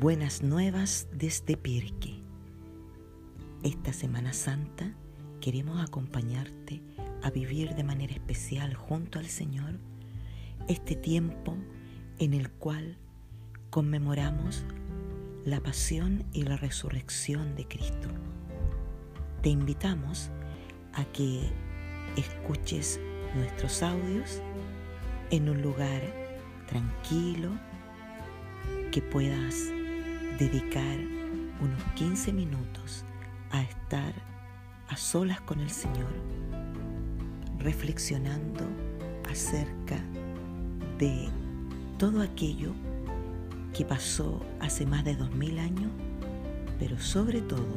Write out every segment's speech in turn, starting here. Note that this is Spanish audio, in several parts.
Buenas nuevas desde Pirque. Esta Semana Santa queremos acompañarte a vivir de manera especial junto al Señor este tiempo en el cual conmemoramos la pasión y la resurrección de Cristo. Te invitamos a que escuches nuestros audios en un lugar tranquilo, que puedas dedicar unos 15 minutos a estar a solas con el Señor, reflexionando acerca de todo aquello que pasó hace más de dos mil años, pero sobre todo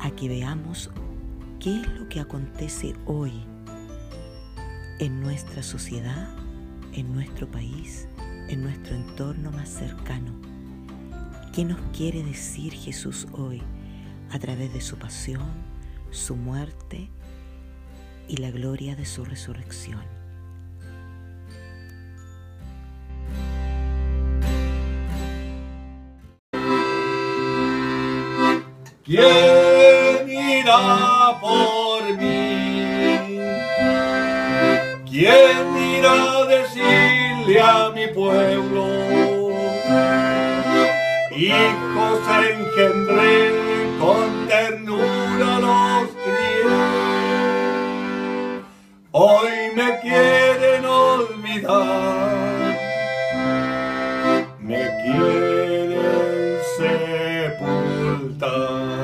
a que veamos qué es lo que acontece hoy en nuestra sociedad, en nuestro país, en nuestro entorno más cercano. ¿Qué nos quiere decir Jesús hoy a través de su pasión, su muerte y la gloria de su resurrección? ¿Quién irá por mí? ¿Quién irá a decirle a mi pueblo? hijos engendré, con ternura los crié. Hoy me quieren olvidar, me quieren sepultar.